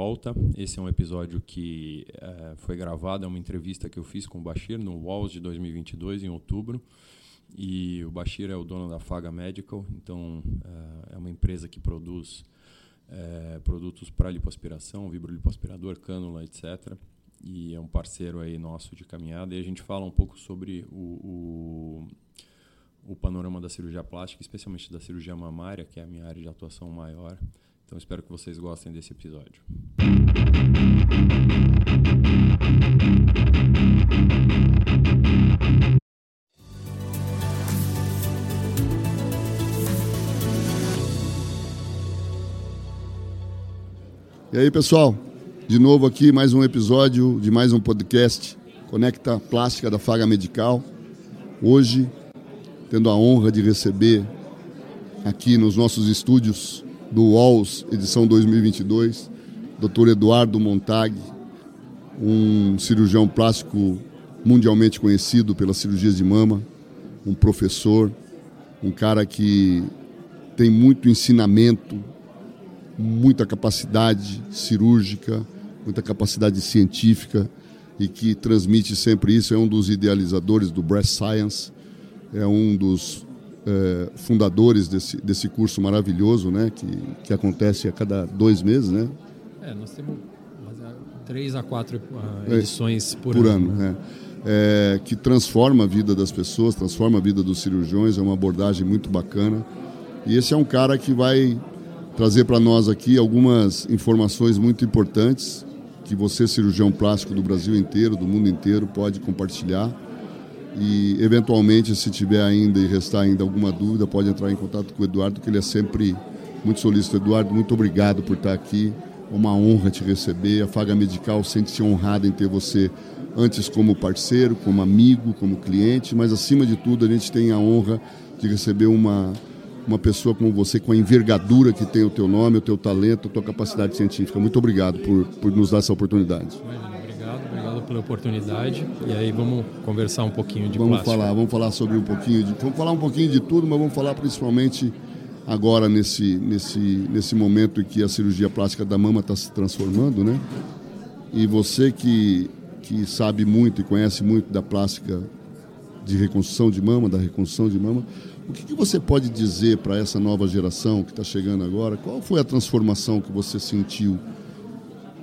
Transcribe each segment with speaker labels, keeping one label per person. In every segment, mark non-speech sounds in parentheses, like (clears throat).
Speaker 1: volta. Esse é um episódio que é, foi gravado, é uma entrevista que eu fiz com o Bashir no Walls de 2022, em outubro. E o Bashir é o dono da Faga Medical, então é, é uma empresa que produz é, produtos para lipoaspiração, vibrolipoaspirador, cânula, etc. E é um parceiro aí nosso de caminhada. E a gente fala um pouco sobre o, o, o panorama da cirurgia plástica, especialmente da cirurgia mamária, que é a minha área de atuação maior. Então espero que vocês gostem desse episódio.
Speaker 2: E aí, pessoal? De novo aqui mais um episódio de mais um podcast Conecta Plástica da Faga Medical. Hoje, tendo a honra de receber aqui nos nossos estúdios do Walls, edição 2022, Dr. Eduardo Montag, um cirurgião plástico mundialmente conhecido pelas cirurgias de mama, um professor, um cara que tem muito ensinamento, muita capacidade cirúrgica, muita capacidade científica e que transmite sempre isso. É um dos idealizadores do Breast Science, é um dos é, fundadores desse, desse curso maravilhoso, né, que, que acontece a cada dois meses, né?
Speaker 3: É, nós temos três a quatro uh, edições por,
Speaker 2: por
Speaker 3: ano.
Speaker 2: ano né? é, que transforma a vida das pessoas, transforma a vida dos cirurgiões, é uma abordagem muito bacana. E esse é um cara que vai trazer para nós aqui algumas informações muito importantes que você, cirurgião plástico do Brasil inteiro, do mundo inteiro, pode compartilhar e, eventualmente, se tiver ainda e restar ainda alguma dúvida, pode entrar em contato com o Eduardo, que ele é sempre muito solícito. Eduardo, muito obrigado por estar aqui. É uma honra te receber. A Faga Medical sente-se honrada em ter você antes como parceiro, como amigo, como cliente, mas acima de tudo a gente tem a honra de receber uma, uma pessoa como você, com a envergadura que tem o teu nome, o teu talento, a tua capacidade científica. Muito obrigado por, por nos dar essa oportunidade
Speaker 3: pela oportunidade. E aí vamos conversar um pouquinho de
Speaker 2: vamos
Speaker 3: plástico.
Speaker 2: falar, vamos falar sobre um pouquinho de, vamos falar um pouquinho de tudo, mas vamos falar principalmente agora nesse nesse nesse momento em que a cirurgia plástica da mama está se transformando, né? E você que que sabe muito e conhece muito da plástica de reconstrução de mama, da reconstrução de mama, o que, que você pode dizer para essa nova geração que está chegando agora? Qual foi a transformação que você sentiu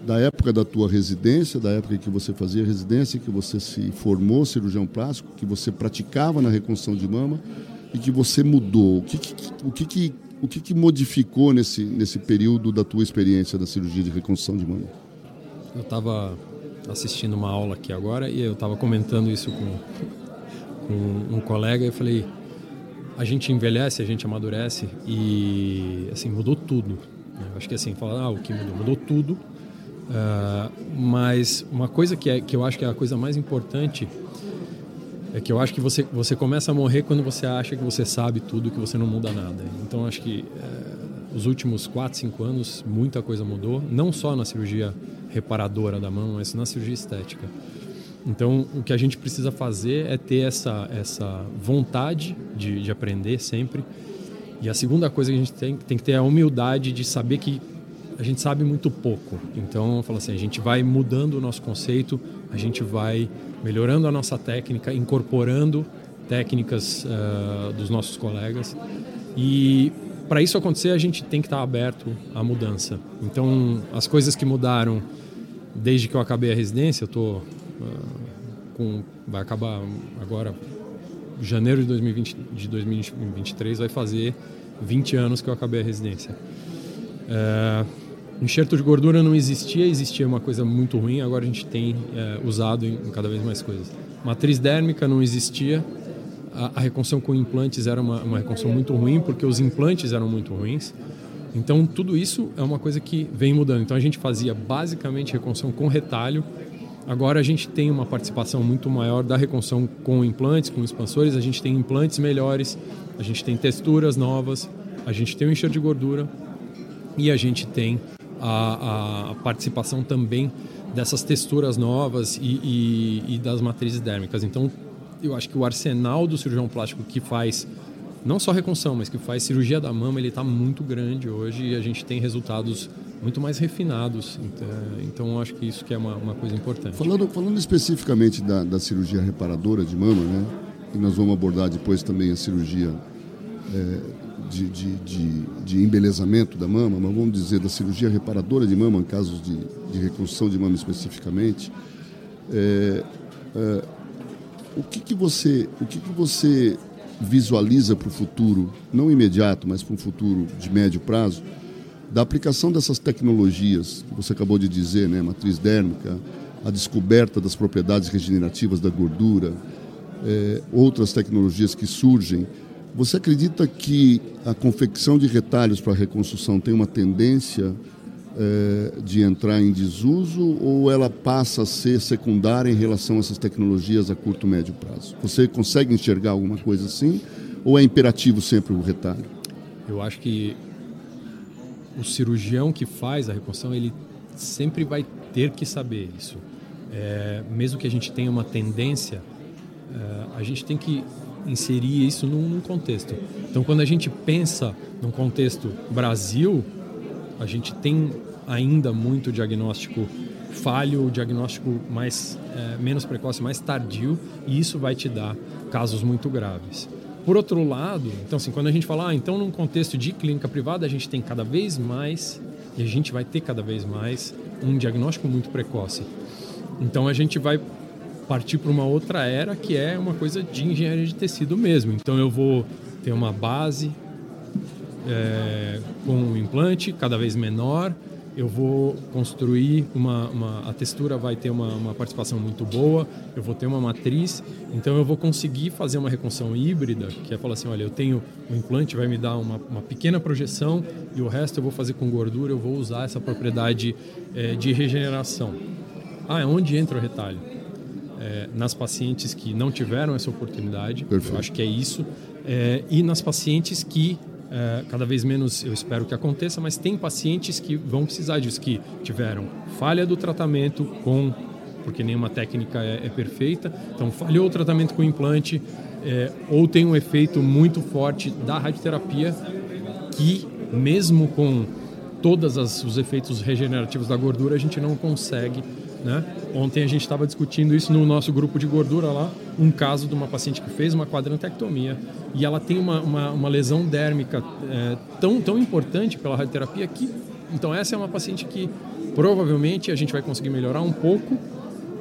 Speaker 2: da época da tua residência, da época que você fazia residência, que você se formou cirurgião plástico, que você praticava na reconstrução de mama e que você mudou. O que, que o que, o que, que modificou nesse, nesse período da tua experiência da cirurgia de reconstrução de mama?
Speaker 3: Eu estava assistindo uma aula aqui agora e eu estava comentando isso com, com um colega e eu falei, a gente envelhece, a gente amadurece e assim mudou tudo. Né? Acho que assim, falar, ah, o que mudou? Mudou tudo Uh, mas uma coisa que, é, que eu acho que é a coisa mais importante é que eu acho que você, você começa a morrer quando você acha que você sabe tudo, que você não muda nada. Então acho que uh, os últimos 4, 5 anos muita coisa mudou, não só na cirurgia reparadora da mão, mas na cirurgia estética. Então o que a gente precisa fazer é ter essa, essa vontade de, de aprender sempre. E a segunda coisa que a gente tem, tem que ter é a humildade de saber que a gente sabe muito pouco. Então, falo assim, a gente vai mudando o nosso conceito, a gente vai melhorando a nossa técnica, incorporando técnicas uh, dos nossos colegas. E para isso acontecer, a gente tem que estar aberto à mudança. Então, as coisas que mudaram desde que eu acabei a residência, eu tô uh, com vai acabar agora janeiro de 2020 de 2023 vai fazer 20 anos que eu acabei a residência. Uh, Enxerto de gordura não existia, existia uma coisa muito ruim, agora a gente tem é, usado em, em, cada vez mais coisas. Matriz dérmica não existia, a, a reconstrução com implantes era uma, uma reconstrução muito ruim, porque os implantes eram muito ruins. Então, tudo isso é uma coisa que vem mudando. Então, a gente fazia basicamente reconstrução com retalho. Agora, a gente tem uma participação muito maior da reconstrução com implantes, com expansores. A gente tem implantes melhores, a gente tem texturas novas, a gente tem o enxerto de gordura e a gente tem a, a participação também dessas texturas novas e, e, e, das matrizes dérmicas. Então, eu acho que o arsenal do cirurgião plástico que faz não só reconstrução, mas que faz cirurgia da mama, ele está muito grande hoje e a gente tem resultados muito mais refinados. Então, então acho que isso que é uma, uma coisa importante.
Speaker 2: Falando, falando especificamente da, da, cirurgia reparadora de mama, né? E nós vamos abordar depois também a cirurgia é, de, de, de, de, embelezamento da mama, mas vamos dizer da cirurgia reparadora de mama, em casos de, de reconstrução de mama especificamente. É, é, o que, que você, o que, que você visualiza para o futuro, não imediato, mas para um futuro de médio prazo, da aplicação dessas tecnologias que você acabou de dizer, né, matriz dérmica, a descoberta das propriedades regenerativas da gordura, é, outras tecnologias que surgem. Você acredita que a confecção de retalhos para reconstrução tem uma tendência é, de entrar em desuso ou ela passa a ser secundária em relação a essas tecnologias a curto e médio prazo? Você consegue enxergar alguma coisa assim ou é imperativo sempre o retalho?
Speaker 3: Eu acho que o cirurgião que faz a reconstrução, ele sempre vai ter que saber isso. É, mesmo que a gente tenha uma tendência, é, a gente tem que inserir isso num, num, contexto. Então, quando a gente pensa num contexto Brasil, a gente tem ainda muito diagnóstico falho, diagnóstico mais é, menos precoce, mais tardio, e isso vai te dar casos muito graves. Por outro lado, então assim, quando a gente fala, ah, então num contexto de clínica privada, a gente tem cada vez mais, e a gente vai ter cada vez mais, um diagnóstico muito precoce. Então a gente vai partir para uma outra era que é uma coisa de engenharia de tecido mesmo. Então eu vou ter uma base é, com um implante cada vez menor, eu vou construir uma, uma a textura vai ter uma, uma, participação muito boa, eu vou ter uma matriz, então eu vou conseguir fazer uma reconstrução híbrida, que é falar assim, olha, eu tenho o implante vai me dar uma, uma pequena projeção e o resto eu vou fazer com gordura, eu vou usar essa propriedade é, de regeneração. Ah, é onde entra o retalho? É, nas pacientes que não tiveram essa oportunidade, Perfeito. eu acho que é isso, é, e nas pacientes que é, cada vez menos eu espero que aconteça, mas tem pacientes que vão precisar disso, que tiveram falha do tratamento com, porque nenhuma técnica é, é perfeita, então falhou o tratamento com implante, é, ou tem um efeito muito forte da radioterapia, que mesmo com todos os efeitos regenerativos da gordura, a gente não consegue né? Ontem a gente estava discutindo isso no nosso grupo de gordura lá, um caso de uma paciente que fez uma quadrantectomia e ela tem uma, uma, uma lesão dérmica é, tão, tão importante pela radioterapia que. Então, essa é uma paciente que provavelmente a gente vai conseguir melhorar um pouco,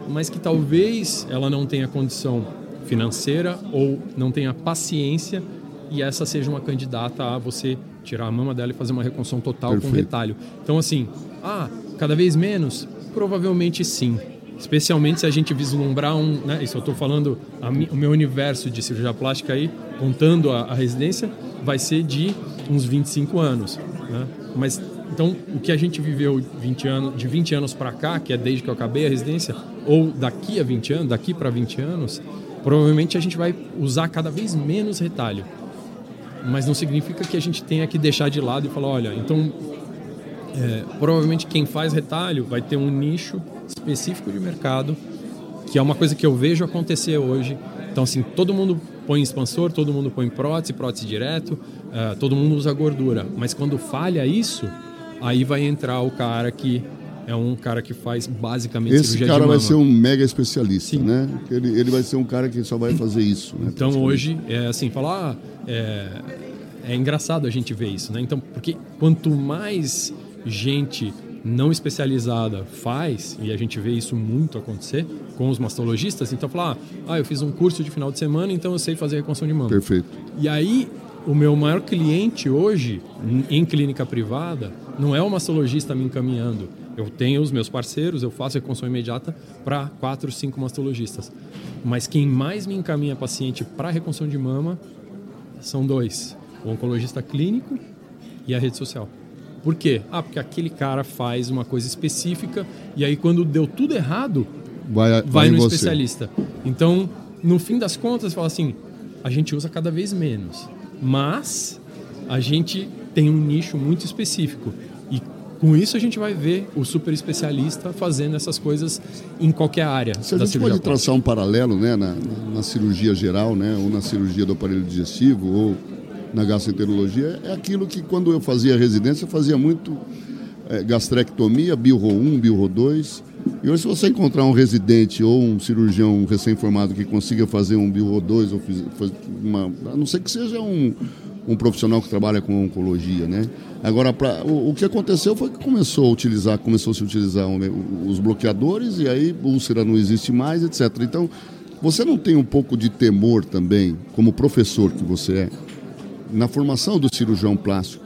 Speaker 3: mas que talvez ela não tenha condição financeira ou não tenha paciência e essa seja uma candidata a você tirar a mama dela e fazer uma reconstrução total Perfeito. com retalho. Então, assim, ah, cada vez menos, Provavelmente sim. Especialmente se a gente vislumbrar um. Né, isso eu estou falando, a, o meu universo de cirurgia plástica aí, contando a, a, residência, vai ser de uns 25 anos. Né? Mas então, o que a gente viveu 20 anos, de 20 anos para cá, que é desde que eu acabei a residência, ou daqui a 20 anos, daqui para 20 anos, provavelmente a gente vai usar cada vez menos retalho. Mas não significa que a gente tenha que deixar de lado e falar, olha, então é, provavelmente quem faz retalho vai ter um nicho específico de mercado, que é uma coisa que eu vejo acontecer hoje. Então, assim, todo mundo põe expansor, todo mundo põe prótese, prótese direto, é, todo mundo usa gordura. Mas quando falha isso, aí vai entrar o cara que é um cara que faz basicamente
Speaker 2: Esse cara vai ser um mega especialista, Sim. né? Ele, ele vai ser um cara que só vai fazer isso. Né,
Speaker 3: então hoje é assim, falar ah, é, é engraçado a gente ver isso, né? Então porque quanto mais gente não especializada faz, e a gente vê isso muito acontecer com os mastologistas, então falar, ah, eu fiz um curso de final de semana, então eu sei fazer reconstrução de mama.
Speaker 2: Perfeito.
Speaker 3: E aí, o meu maior cliente hoje, em clínica privada, não é o mastologista me encaminhando. Eu tenho os meus parceiros, eu faço reconstrução imediata para quatro, cinco mastologistas. Mas quem mais me encaminha paciente para reconstrução de mama são dois: o oncologista clínico e a rede social. Por quê? Ah, porque aquele cara faz uma coisa específica e aí quando deu tudo errado, vai, vai, vai no especialista. Então, no fim das contas, fala assim, a gente usa cada vez menos, mas a gente tem um nicho muito específico e com isso a gente vai ver o super especialista fazendo essas coisas em qualquer área.
Speaker 2: Se a gente pode traçar um paralelo, né, na, na cirurgia geral, né, ou na cirurgia do aparelho digestivo, ou na gastroenterologia é aquilo que quando eu fazia residência eu fazia muito é, gastrectomia, Bilro 1, Bilro 2. E hoje, se você encontrar um residente ou um cirurgião recém-formado que consiga fazer um Bilro 2, ou uma, a não ser que seja um, um profissional que trabalha com oncologia, né? Agora, pra, o, o, que aconteceu foi que começou a utilizar, começou a se utilizar os bloqueadores e aí úlcera não existe mais, etc. Então, você não tem um pouco de temor também, como professor que você é, na formação do cirurgião plástico,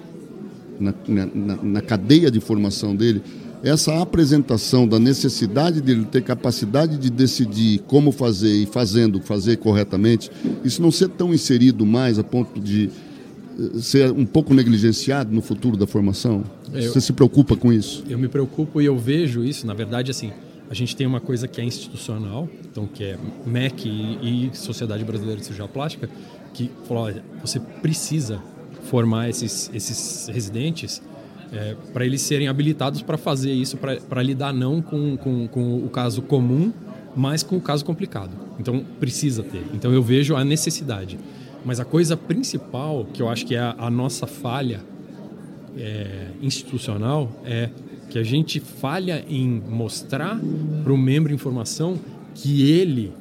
Speaker 2: na, na, na cadeia de formação dele, essa apresentação da necessidade dele ter capacidade de decidir como fazer e fazendo, fazer corretamente, isso não ser tão inserido mais a ponto de eh, ser um pouco negligenciado no futuro da formação? Eu, Você se preocupa com isso?
Speaker 3: Eu me preocupo e eu vejo isso, na verdade, assim, a gente tem uma coisa que é institucional, então que é MEC e, e Sociedade Brasileira de Cirurgia Plástica, que falou, olha, você precisa formar esses, esses residentes é, para eles serem habilitados para fazer isso, para lidar não com, com, com o caso comum, mas com o caso complicado. Então, precisa ter. Então, eu vejo a necessidade. Mas a coisa principal, que eu acho que é a, a nossa falha é, institucional, é que a gente falha em mostrar para o membro informação que ele,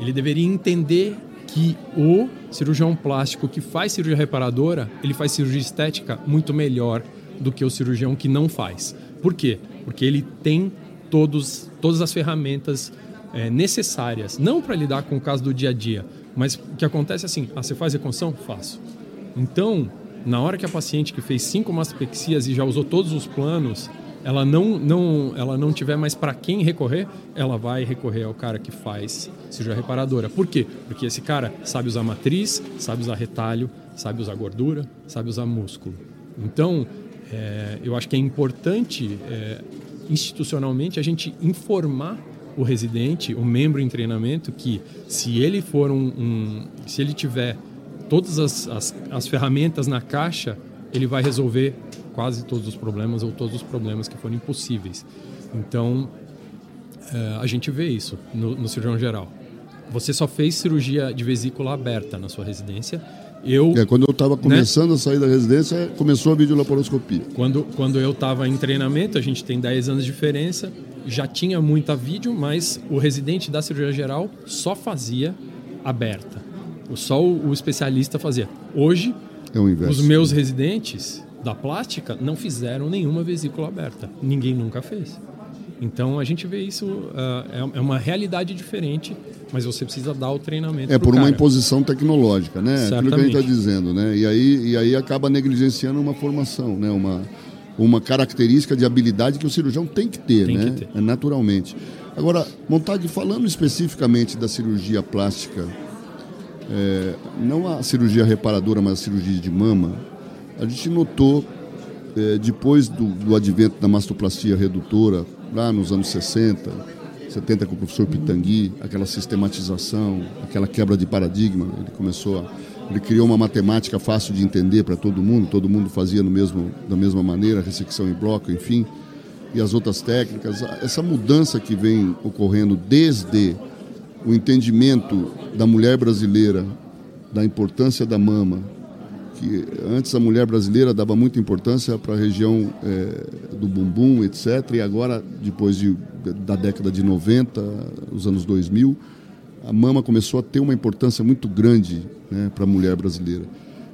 Speaker 3: ele deveria entender que o cirurgião plástico que faz cirurgia reparadora, ele faz cirurgia estética muito melhor do que o cirurgião que não faz. Por quê? Porque ele tem todos, todas as ferramentas é, necessárias, não para lidar com o caso do dia a dia, mas o que acontece é assim: ah, você faz reconstrução? Faço. Então, na hora que a paciente que fez cinco mastopexias e já usou todos os planos, ela não, não, ela não tiver mais para quem recorrer, ela vai recorrer ao cara que faz cirurgia reparadora. Por quê? Porque esse cara sabe usar matriz, sabe usar retalho, sabe usar gordura, sabe usar músculo. Então, é, eu acho que é importante é, institucionalmente a gente informar o residente, o membro em treinamento, que se ele for um, um se ele tiver todas as, as, as ferramentas na caixa, ele vai resolver quase todos os problemas ou todos os problemas que forem possíveis. Então, é, a gente vê isso no, no cirurgião geral. Você só fez cirurgia de vesícula aberta na sua residência eu,
Speaker 2: é, quando eu estava né? começando né? a sair da residência, começou a videolaparoscopia.
Speaker 3: Quando, quando eu estava em treinamento, a gente tem 10 anos de diferença, já tinha muita vídeo, mas o residente da cirurgia geral só fazia aberta. Só o, o especialista fazia. Hoje, é os meus residentes da plástica não fizeram nenhuma vesícula aberta. Ninguém nunca fez. Então a gente vê isso, uh, é uma realidade diferente, mas você precisa dar o treinamento.
Speaker 2: É por cara. uma imposição tecnológica, né? Certamente. Aquilo que a gente está dizendo, né? E aí, e aí acaba negligenciando uma formação, né? Uma, uma característica de habilidade que o cirurgião tem que ter, tem né? Que ter. É naturalmente. Agora, Montag, falando especificamente da cirurgia plástica, é, não a cirurgia reparadora, mas a cirurgia de mama, a gente notou, é, depois do, do advento da mastoplastia redutora, lá nos anos 60, 70 com o professor Pitangui, aquela sistematização, aquela quebra de paradigma. Ele começou a, ele criou uma matemática fácil de entender para todo mundo, todo mundo fazia no mesmo, da mesma maneira, ressecção em bloco, enfim, e as outras técnicas. Essa mudança que vem ocorrendo desde o entendimento da mulher brasileira da importância da mama, que antes a mulher brasileira dava muita importância para a região é, do bumbum, etc. E agora, depois de, da década de 90, os anos 2000, a mama começou a ter uma importância muito grande né, para a mulher brasileira.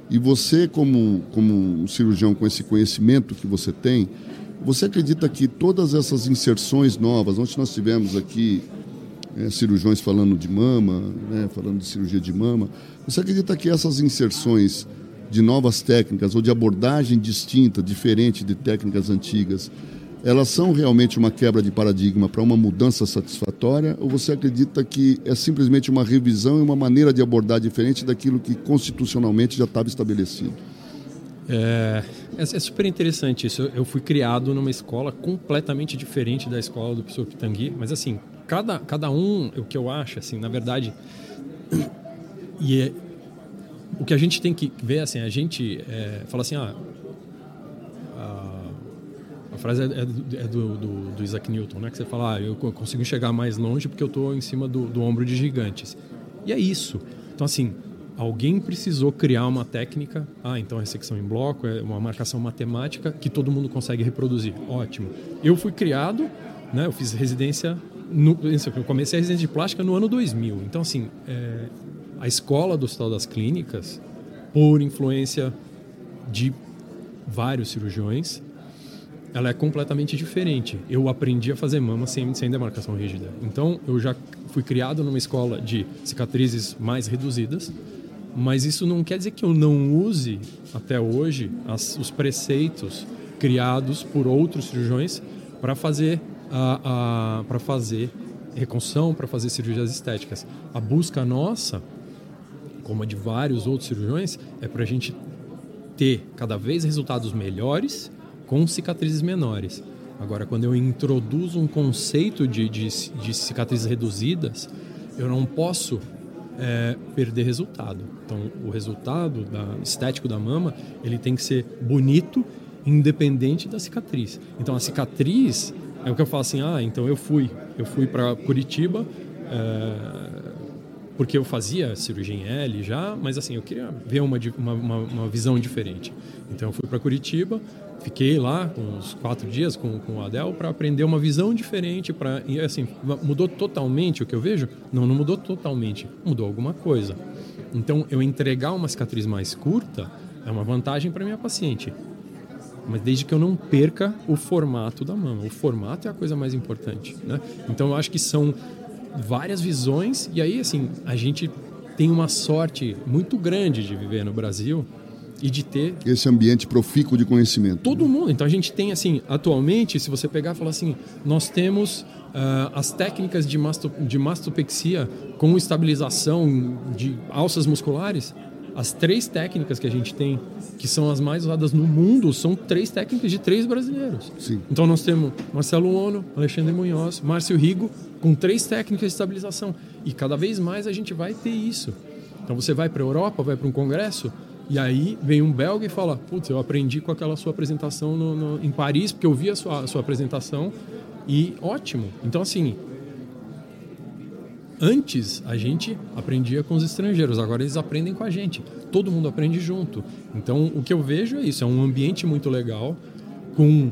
Speaker 2: E você, como, como um cirurgião com esse conhecimento que você tem, você acredita que todas essas inserções novas, onde nós tivemos aqui é, cirurgiões falando de mama, né, falando de cirurgia de mama, você acredita que essas inserções de novas técnicas ou de abordagem distinta, diferente de técnicas antigas, elas são realmente uma quebra de paradigma para uma mudança satisfatória ou você acredita que é simplesmente uma revisão e uma maneira de abordar diferente daquilo que constitucionalmente já estava estabelecido?
Speaker 3: É, é, é super interessante isso. Eu fui criado numa escola completamente diferente da escola do professor Pitangui, mas assim, cada, cada um, o que eu acho, assim, na verdade, (clears throat) e é, o que a gente tem que ver, assim, a gente é, fala assim, ah, a, a frase é, é, do, é do, do, do, Isaac Newton, né? Que você fala, ah, eu consigo chegar mais longe porque eu estou em cima do, do ombro de gigantes. E é isso. Então, assim, Alguém precisou criar uma técnica. Ah, então é secção em bloco, é uma marcação matemática que todo mundo consegue reproduzir. Ótimo. Eu fui criado, né, eu fiz residência. No, eu comecei a residência de plástica no ano 2000. Então, assim, é, a escola do Hospital das Clínicas, por influência de vários cirurgiões, ela é completamente diferente. Eu aprendi a fazer mama sem, sem demarcação rígida. Então, eu já fui criado numa escola de cicatrizes mais reduzidas mas isso não quer dizer que eu não use até hoje as, os preceitos criados por outros cirurgiões para fazer a, a para fazer reconstrução, para fazer cirurgias estéticas. A busca nossa, como a de vários outros cirurgiões, é para a gente ter cada vez resultados melhores com cicatrizes menores. Agora, quando eu introduzo um conceito de, de, de cicatrizes reduzidas, eu não posso é, perder resultado. Então, o resultado da, estético da mama ele tem que ser bonito, independente da cicatriz. Então, a cicatriz é o que eu falo assim: ah, então eu fui, eu fui para Curitiba. É, porque eu fazia cirurgia em L já, mas assim, eu queria ver uma, uma, uma visão diferente. Então eu fui para Curitiba, fiquei lá uns quatro dias com, com o Adel para aprender uma visão diferente. Para assim, mudou totalmente o que eu vejo? Não, não mudou totalmente. Mudou alguma coisa. Então, eu entregar uma cicatriz mais curta é uma vantagem para minha paciente. Mas desde que eu não perca o formato da mama. O formato é a coisa mais importante. Né? Então, eu acho que são várias visões. E aí, assim, a gente tem uma sorte muito grande de viver no Brasil e de ter
Speaker 2: esse ambiente profícuo de conhecimento.
Speaker 3: Todo né? mundo. Então a gente tem assim, atualmente, se você pegar e falar assim, nós temos uh, as técnicas de, masto, de mastopexia com estabilização de alças musculares. As três técnicas que a gente tem, que são as mais usadas no mundo, são três técnicas de três brasileiros.
Speaker 2: Sim.
Speaker 3: Então nós temos Marcelo Ono, Alexandre Munhoz, Márcio Rigo, com três técnicas de estabilização. E cada vez mais a gente vai ter isso. Então você vai para a Europa, vai para um congresso, e aí vem um belga e fala: Putz, eu aprendi com aquela sua apresentação no, no, em Paris, porque eu vi a sua, a sua apresentação e ótimo. Então, assim, antes a gente aprendia com os estrangeiros, agora eles aprendem com a gente. Todo mundo aprende junto. Então, o que eu vejo é isso: é um ambiente muito legal, com.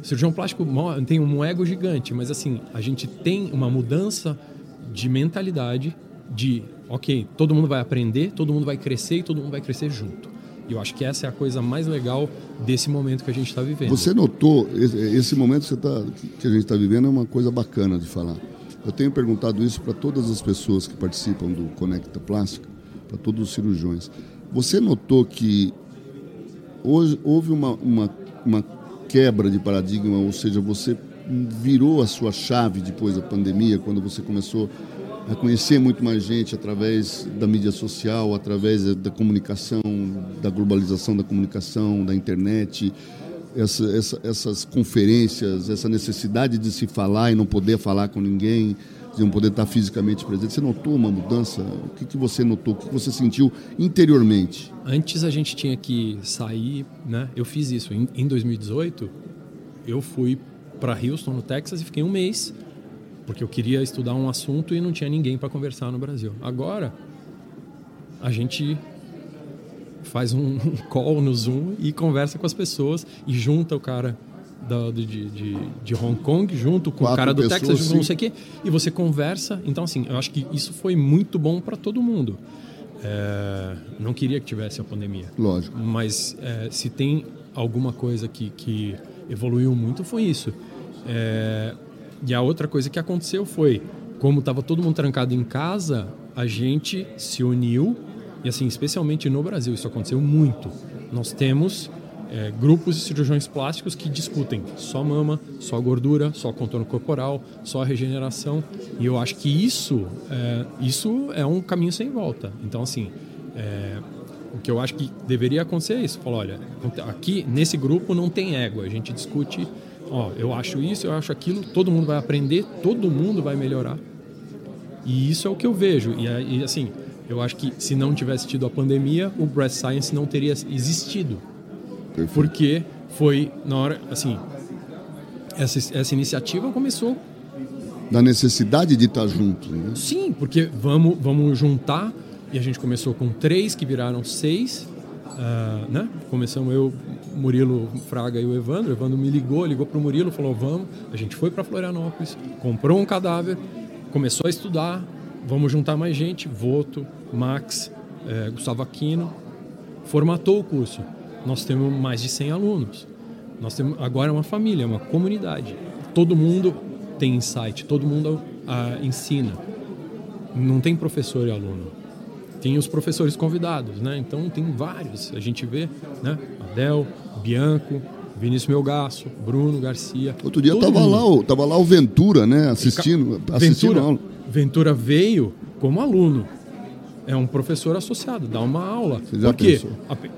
Speaker 3: Cirurgião plástico tem um ego gigante, mas assim, a gente tem uma mudança de mentalidade de ok, todo mundo vai aprender, todo mundo vai crescer e todo mundo vai crescer junto. E eu acho que essa é a coisa mais legal desse momento que a gente está vivendo.
Speaker 2: Você notou, esse momento que, tá, que a gente está vivendo é uma coisa bacana de falar. Eu tenho perguntado isso para todas as pessoas que participam do Conecta Plástica, para todos os cirurgiões. Você notou que hoje houve uma, uma, uma quebra de paradigma, ou seja, você virou a sua chave depois da pandemia, quando você começou a conhecer muito mais gente através da mídia social, através da comunicação, da globalização da comunicação, da internet, essa, essa, essas conferências, essa necessidade de se falar e não poder falar com ninguém, de não poder estar fisicamente presente. Você notou uma mudança? O que, que você notou? O que você sentiu interiormente?
Speaker 3: Antes a gente tinha que sair, né? Eu fiz isso em, em 2018. Eu fui para Houston, no Texas, e fiquei um mês porque eu queria estudar um assunto e não tinha ninguém para conversar no Brasil. Agora, a gente faz um (laughs) call no Zoom e conversa com as pessoas e junta o cara da, de, de, de, Hong Kong junto com Quatro o cara do pessoas, Texas, sim. não sei o quê, e você conversa. Então, assim, eu acho que isso foi muito bom para todo mundo. É, não queria que tivesse a pandemia.
Speaker 2: Lógico.
Speaker 3: Mas é, se tem alguma coisa que, que evoluiu muito, foi isso. É, e a outra coisa que aconteceu foi, como estava todo mundo trancado em casa, a gente se uniu, e assim, especialmente no Brasil, isso aconteceu muito. Nós temos é, grupos de cirurgiões plásticos que discutem só mama, só gordura, só contorno corporal, só regeneração. E eu acho que isso é, isso é um caminho sem volta. Então, assim, é, o que eu acho que deveria acontecer é isso. Falar, olha, aqui nesse grupo não tem ego, a gente discute ó, eu acho isso, eu acho aquilo, todo mundo vai aprender, todo mundo vai melhorar. E isso é o que eu vejo. E, e assim, eu acho que se não tivesse tido a pandemia, o Breast Science não teria existido. Perfeito. Porque foi na hora, assim, essa, essa iniciativa começou
Speaker 2: da necessidade de estar junto, né?
Speaker 3: Sim, porque vamos vamos juntar E a gente começou com três, que viraram seis. Uh, né? Começamos eu, Murilo Fraga e o Evandro. O Evandro me ligou, ligou para o Murilo, falou: Vamos. A gente foi para Florianópolis, comprou um cadáver, começou a estudar. Vamos juntar mais gente. Voto, Max, eh, Gustavo Aquino. Formatou o curso. Nós temos mais de 100 alunos. Nós temos agora é uma família, é uma comunidade. Todo mundo tem insight, todo mundo uh, ensina. Não tem professor e aluno. Tem os professores convidados, né? Então tem vários. A gente vê, né? Adel, Bianco, Vinícius Melgaço, Bruno Garcia.
Speaker 2: Outro dia tava lá, o, tava lá o Ventura, né? Assistindo, assistindo
Speaker 3: Ventura,
Speaker 2: aula.
Speaker 3: Ventura veio como aluno. É um professor associado, dá uma aula.
Speaker 2: Você já
Speaker 3: Por quê?
Speaker 2: pensou?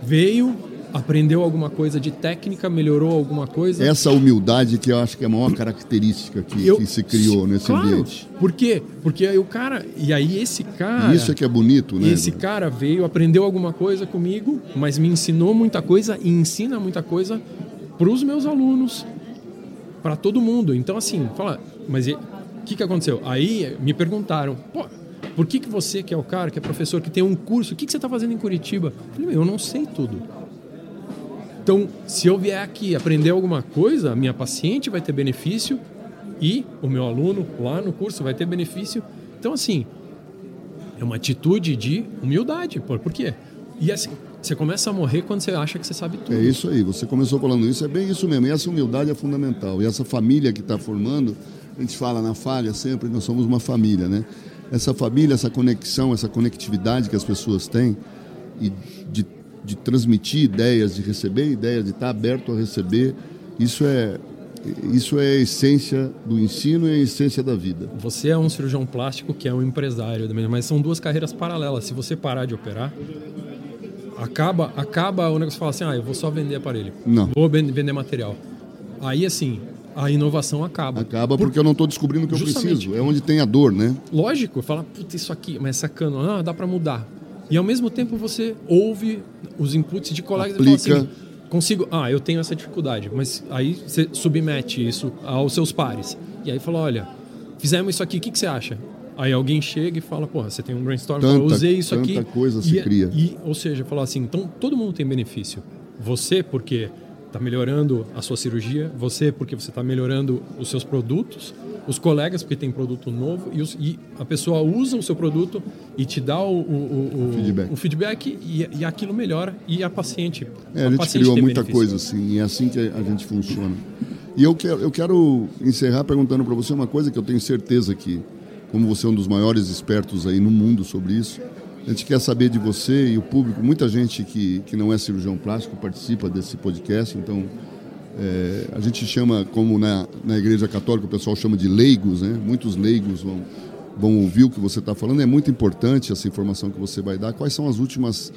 Speaker 3: Veio, aprendeu alguma coisa de técnica, melhorou alguma coisa.
Speaker 2: Essa humildade que eu acho que é a maior característica que,
Speaker 3: Eu-
Speaker 2: que se criou nesse
Speaker 3: claro.
Speaker 2: ambiente.
Speaker 3: Por quê? Porque aí o cara. E aí esse cara.
Speaker 2: Isso é que é bonito, né?
Speaker 3: Esse cara veio, aprendeu alguma coisa comigo, mas me ensinou muita coisa e ensina muita coisa para os meus alunos, para todo mundo. Então, assim, fala, mas que, que aconteceu? Aí me perguntaram, pô, por que, que você, que é o cara, que é professor, que tem um curso, o que, que você está fazendo em Curitiba? Eu falei, eu não sei tudo. Então, se eu vier aqui aprender alguma coisa, a minha paciente vai ter benefício e o meu aluno lá no curso vai ter benefício. Então, assim, é uma atitude de humildade. Por, por quê? E assim, você começa a morrer quando você acha que você sabe tudo.
Speaker 2: É isso aí, você começou falando isso, é bem isso mesmo. E essa humildade é fundamental. E essa família que está formando, a gente fala na falha sempre, nós somos uma família, né? Essa família, essa conexão, essa conectividade que as pessoas têm e de, de transmitir ideias, de receber ideias, de estar aberto a receber, isso é, isso é a essência do ensino e a essência da vida.
Speaker 3: Você é um cirurgião plástico que é um empresário, também, mas são duas carreiras paralelas. Se você parar de operar, acaba, acaba o negócio fala assim: ah, eu vou só vender aparelho.
Speaker 2: Não.
Speaker 3: Vou ven- vender material. Aí, assim, a inovação acaba.
Speaker 2: Acaba porque eu não estou descobrindo o que eu
Speaker 3: Justamente.
Speaker 2: preciso. É onde tem a dor, né?
Speaker 3: Lógico, fala, puta, isso aqui, mas essa cana, ah, dá para mudar. E ao mesmo tempo você ouve os inputs de colegas e
Speaker 2: Aplica.
Speaker 3: fala assim, consigo, ah, eu tenho essa dificuldade, mas aí você submete isso aos seus pares. E aí fala, olha, fizemos isso aqui, o que, que você acha? Aí alguém chega e fala, porra, você tem um brainstorm,
Speaker 2: Tanta-
Speaker 3: eu usei isso
Speaker 2: tanta
Speaker 3: aqui.
Speaker 2: coisa se
Speaker 3: e,
Speaker 2: cria.
Speaker 3: E, ou seja, falar assim, então todo mundo tem benefício. Você, porque está melhorando a sua cirurgia, você, porque você está melhorando os seus produtos, os colegas, porque tem produto novo, e, os- e a pessoa usa o seu produto e te dá o, o- o-
Speaker 2: Feedback.
Speaker 3: o feedback e, e aquilo melhora, e a paciente.
Speaker 2: É, a gente
Speaker 3: paciente
Speaker 2: criou muita
Speaker 3: benefício.
Speaker 2: coisa assim, e é assim que a gente funciona. E eu quero, eu quero encerrar perguntando para você uma coisa que eu tenho certeza que, como você é um dos maiores expertos aí no mundo sobre isso, a gente quer saber de você e o público. Muita gente que, que não é cirurgião plástico participa desse podcast, então é, a gente chama, como na, na Igreja Católica o pessoal chama de leigos, né? Muitos leigos vão, vão ouvir o que você está falando. É muito importante essa informação que você vai dar. Quais são as últimas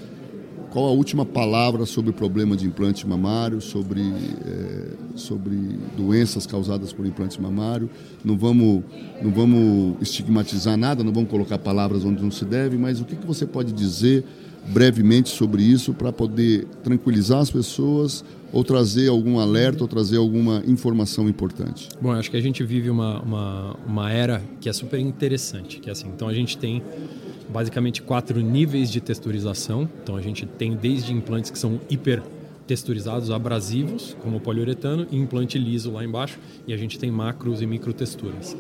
Speaker 2: qual a última palavra sobre o problema de implante mamário, sobre, eh, sobre doenças causadas por implante mamário? Não vamos, não vamos estigmatizar nada, não vamos colocar palavras onde não se deve, mas o que, que você pode dizer brevemente sobre isso para poder tranquilizar as pessoas ou trazer algum alerta ou trazer alguma informação importante?
Speaker 3: Bom, acho que a gente vive uma, uma, uma era que é super interessante, que é assim, então a gente tem basicamente quatro níveis de texturização. Então a gente tem desde implantes que são hiper texturizados, abrasivos, como o poliuretano, e implante liso lá embaixo, e a gente tem macros e micro texturas.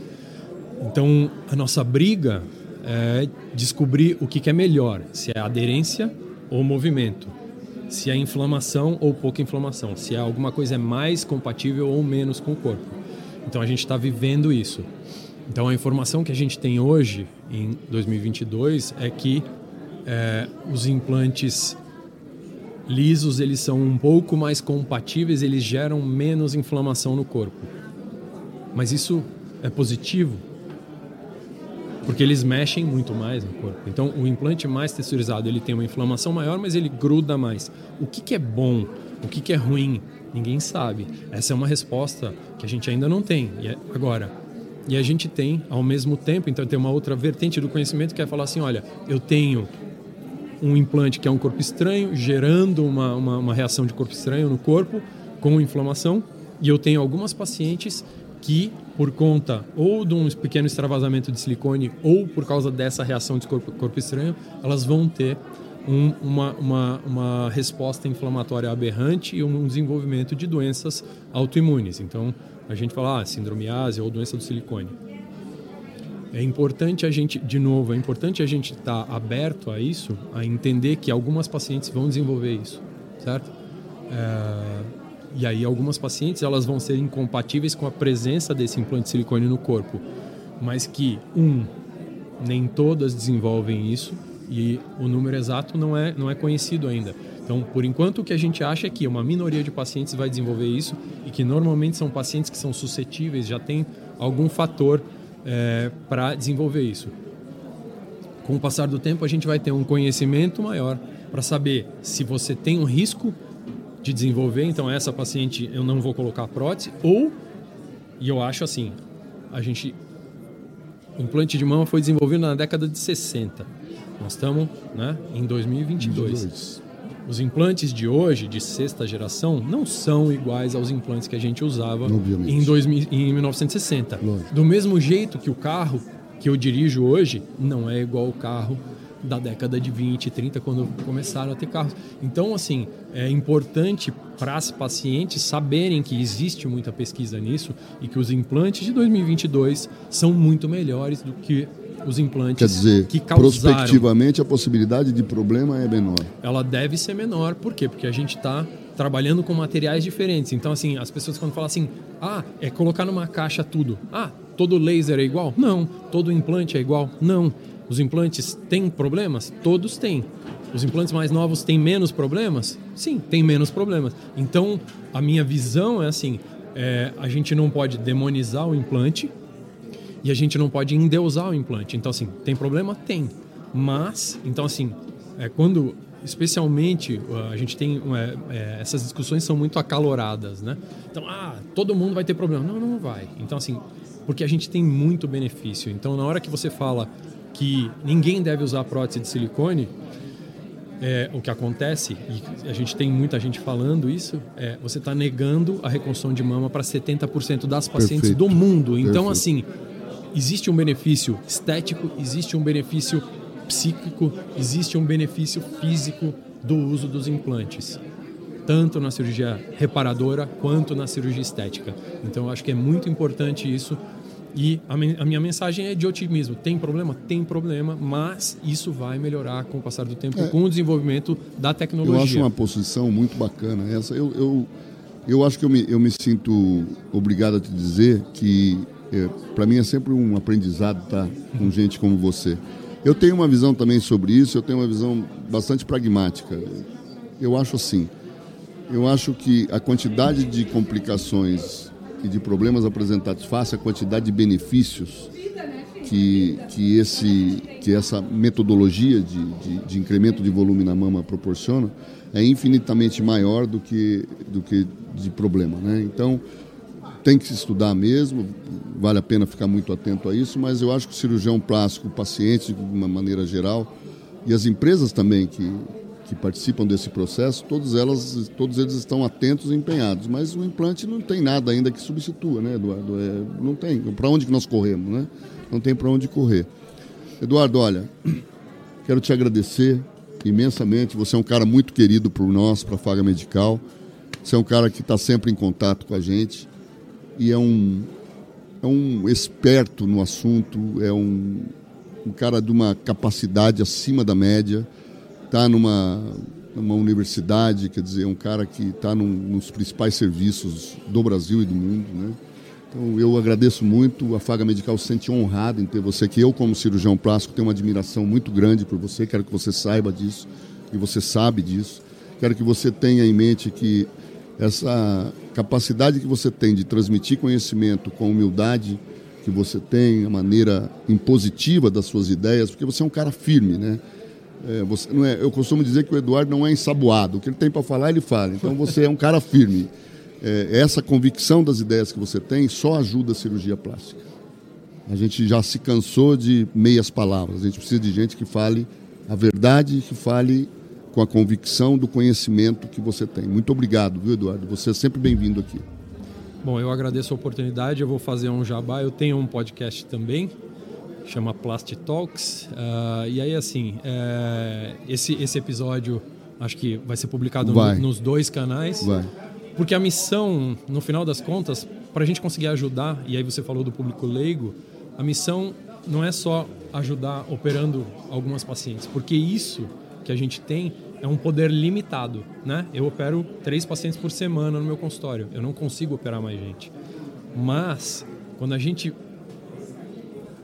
Speaker 3: Então a nossa briga é descobrir o que é melhor, se é aderência ou movimento, se é inflamação ou pouca inflamação, se é alguma coisa é mais compatível ou menos com o corpo. Então a gente está vivendo isso. Então a informação que a gente tem hoje, em 2022, é que é, os implantes lisos eles são um pouco mais compatíveis, eles geram menos inflamação no corpo. Mas isso é positivo? Porque eles mexem muito mais no corpo. Então, o implante mais texturizado ele tem uma inflamação maior, mas ele gruda mais. O que, que é bom? O que, que é ruim? Ninguém sabe. Essa é uma resposta que a gente ainda não tem. E é- agora, e a gente tem, ao mesmo tempo, então tem uma outra vertente do conhecimento que é falar assim: olha, eu tenho um implante que é um corpo estranho, gerando uma, uma, uma reação de corpo estranho no corpo, com inflamação, e eu tenho algumas pacientes que por conta ou de um pequeno extravasamento de silicone ou por causa dessa reação de corpo, corpo estranho, elas vão ter um, uma, uma, uma resposta inflamatória aberrante e um desenvolvimento de doenças autoimunes. Então, a gente fala ah, sindromiase ou doença do silicone. É importante a gente, de novo, é importante a gente estar tá aberto a isso, a entender que algumas pacientes vão desenvolver isso, certo? É, e aí algumas pacientes elas vão ser incompatíveis com a presença desse implante de silicone no corpo, mas que um, nem todas desenvolvem isso e o número exato não é não é conhecido ainda. Então, por enquanto, o que a gente acha é que uma minoria de pacientes vai desenvolver isso e que normalmente são pacientes que são suscetíveis, já tem algum fator é, para desenvolver isso. Com o passar do tempo, a gente vai ter um conhecimento maior para saber se você tem um risco de desenvolver, então essa paciente eu não vou colocar prótese, ou, e eu acho assim, a gente. O implante de mama foi desenvolvido na década de 60. Nós estamos né, em 2022. 22. Os implantes de hoje, de sexta geração, não são iguais aos implantes que a gente usava em, 2000, em 1960. Lógico. Do mesmo jeito que o carro que eu dirijo hoje não é igual ao carro da década de 20, 30, quando começaram a ter carros. Então, assim, é importante para as pacientes saberem que existe muita pesquisa nisso e que os implantes de 2022 são muito melhores do que os implantes
Speaker 2: Quer dizer,
Speaker 3: que
Speaker 2: causaram. prospectivamente a possibilidade de problema é menor.
Speaker 3: Ela deve ser menor, por quê? Porque a gente está trabalhando com materiais diferentes. Então, assim, as pessoas quando falam assim, ah, é colocar numa caixa tudo. Ah, todo laser é igual? Não. Todo implante é igual? Não. Os implantes têm problemas? Todos têm. Os implantes mais novos têm menos problemas? Sim, tem menos problemas. Então, a minha visão é assim: é, a gente não pode demonizar o implante, e a gente não pode endeusar o implante. Então, assim, tem problema? Tem. Mas, então, assim, é, quando, especialmente, a gente tem. É, é, essas discussões são muito acaloradas, né? Então, ah, todo mundo vai ter problema. Não, não vai. Então, assim, porque a gente tem muito benefício. Então, na hora que você fala que ninguém deve usar prótese de silicone, é, o que acontece, e a gente tem muita gente falando isso, é você está negando a reconstrução de mama para 70% das pacientes Perfeito. do mundo. Então, Perfeito. assim, existe um benefício estético, existe um benefício psíquico, existe um benefício físico do uso dos implantes, tanto na cirurgia reparadora quanto na cirurgia estética. Então, eu acho que é muito importante isso. E a, minha mensagem é de otimismo. Tem problema? Tem problema, mas isso vai melhorar com o passar do tempo, é, com o desenvolvimento da tecnologia.
Speaker 2: Eu acho uma posição muito bacana essa. Eu, eu, eu acho que eu me, eu me sinto obrigado a te dizer que para mim é sempre um aprendizado estar tá, com gente como você. Eu tenho uma visão também sobre isso, eu tenho uma visão bastante pragmática. Eu acho assim, eu acho que a quantidade de complicações e de problemas apresentados face à quantidade de benefícios que, que, esse, que essa metodologia de, de, de incremento de volume na mama proporciona é infinitamente maior do que, do que de problema. Né? Então, tem que se estudar mesmo, vale a pena ficar muito atento a isso, mas eu acho que o cirurgião plástico, o paciente de uma maneira geral, e as empresas também que, que participam desse processo, todas elas, todos eles estão atentos e empenhados. Mas o implante não tem nada ainda que substitua, né, Eduardo? É, não tem. Para onde que nós corremos, né? Não tem para onde correr. Eduardo, olha, quero te agradecer imensamente. Você é um cara muito querido por nós, para a Faga Medical. Você é um cara que está sempre em contato com a gente e é um, é um esperto no assunto, é um, um cara de uma capacidade acima da média, está numa, numa universidade, quer dizer, é um cara que está nos principais serviços do Brasil e do mundo, né? Então, eu agradeço muito, a Faga Medical se sente honrada em ter você aqui. Eu, como cirurgião plástico, tenho uma admiração muito grande por você, quero que você saiba disso, e você sabe disso. Quero que você tenha em mente que essa capacidade que você tem de transmitir conhecimento com humildade que você tem, a maneira impositiva das suas ideias, porque você é um cara firme, né? É, você não é, eu costumo dizer que o Eduardo não é ensaboado, o que ele tem para falar, ele fala. Então você é um cara firme. É, essa convicção das ideias que você tem só ajuda a cirurgia plástica. A gente já se cansou de meias palavras, a gente precisa de gente que fale a verdade, que fale com a convicção do conhecimento que você tem. Muito obrigado, viu, Eduardo? Você é sempre bem-vindo aqui.
Speaker 3: Bom, eu agradeço a oportunidade, eu vou fazer um jabá. Eu tenho um podcast também, chama Plastic Talks. Uh, e aí, assim, é, esse, esse episódio acho que vai ser publicado
Speaker 2: vai.
Speaker 3: No, nos dois canais.
Speaker 2: Vai.
Speaker 3: Porque a missão, no final das contas, para a gente conseguir ajudar, e aí você falou do público leigo, a missão não é só ajudar operando algumas pacientes, porque isso que a gente tem é um poder limitado, né? Eu opero três pacientes por semana no meu consultório, eu não consigo operar mais gente. Mas quando a gente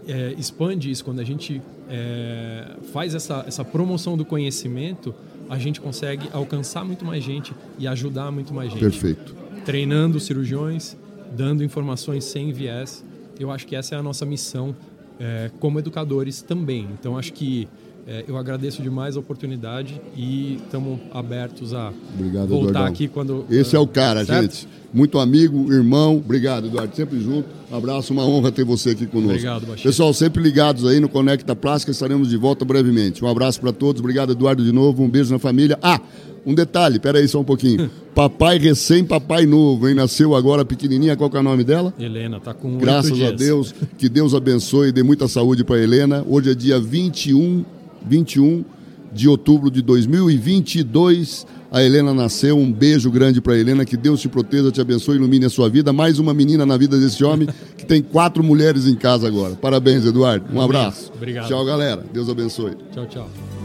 Speaker 3: é, expande isso, quando a gente é, faz essa, essa promoção do conhecimento, a gente consegue alcançar muito mais gente e ajudar muito mais gente.
Speaker 2: Perfeito.
Speaker 3: Treinando cirurgiões, dando informações sem viés. Eu acho que essa é a nossa missão é, como educadores também. Então, acho que é, eu agradeço demais a oportunidade e estamos abertos a
Speaker 2: Obrigado,
Speaker 3: voltar
Speaker 2: Eduardão.
Speaker 3: aqui quando.
Speaker 2: Esse é o cara,
Speaker 3: certo?
Speaker 2: gente. Muito amigo, irmão. Obrigado, Eduardo. Sempre junto. Um abraço, uma honra ter você aqui conosco.
Speaker 3: Obrigado, Bachir.
Speaker 2: Pessoal, sempre ligados aí no Conecta Plástica. Estaremos de volta brevemente. Um abraço para todos. Obrigado, Eduardo, de novo. Um beijo na família. Ah, um detalhe. Pera aí só um pouquinho. (laughs) papai recém-papai novo, hein? Nasceu agora pequenininha. Qual que é o nome dela?
Speaker 3: Helena, tá com
Speaker 2: Graças
Speaker 3: dias.
Speaker 2: a Deus. Que Deus abençoe e dê muita saúde para Helena. Hoje é dia 21, 21 de outubro de 2022. A Helena nasceu. Um beijo grande para Helena. Que Deus te proteja, te abençoe, ilumine a sua vida. Mais uma menina na vida desse homem que tem quatro mulheres em casa agora. Parabéns, Eduardo. Um abraço.
Speaker 3: Obrigado.
Speaker 2: Tchau, galera. Deus abençoe.
Speaker 3: Tchau, tchau.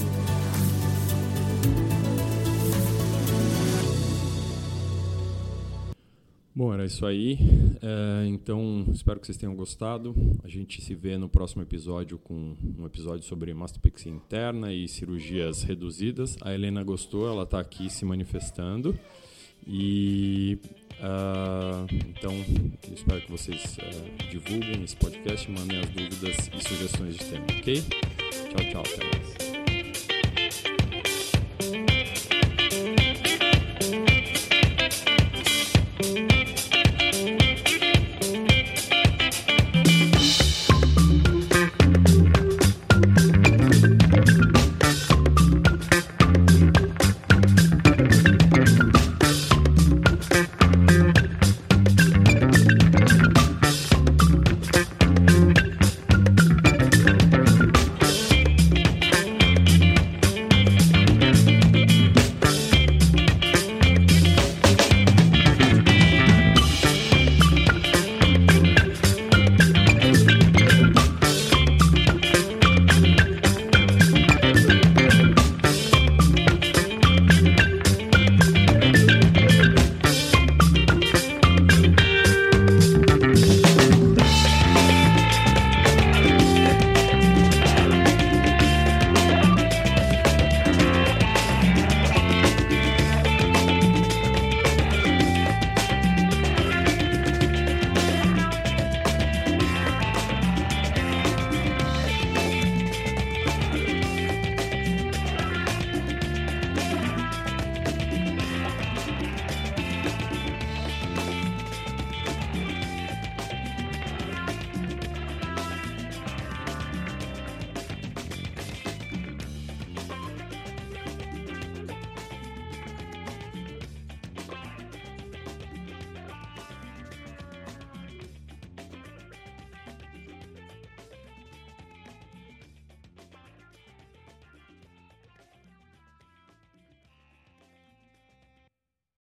Speaker 1: Bom, era isso aí. É, então, espero que vocês tenham gostado. A gente se vê no próximo episódio com um episódio sobre mastopexia interna e cirurgias reduzidas. A Helena gostou, ela está aqui se manifestando. E uh, então, espero que vocês uh, divulguem esse podcast, mandem as dúvidas e sugestões de tema, ok? Tchau, tchau. Até mais.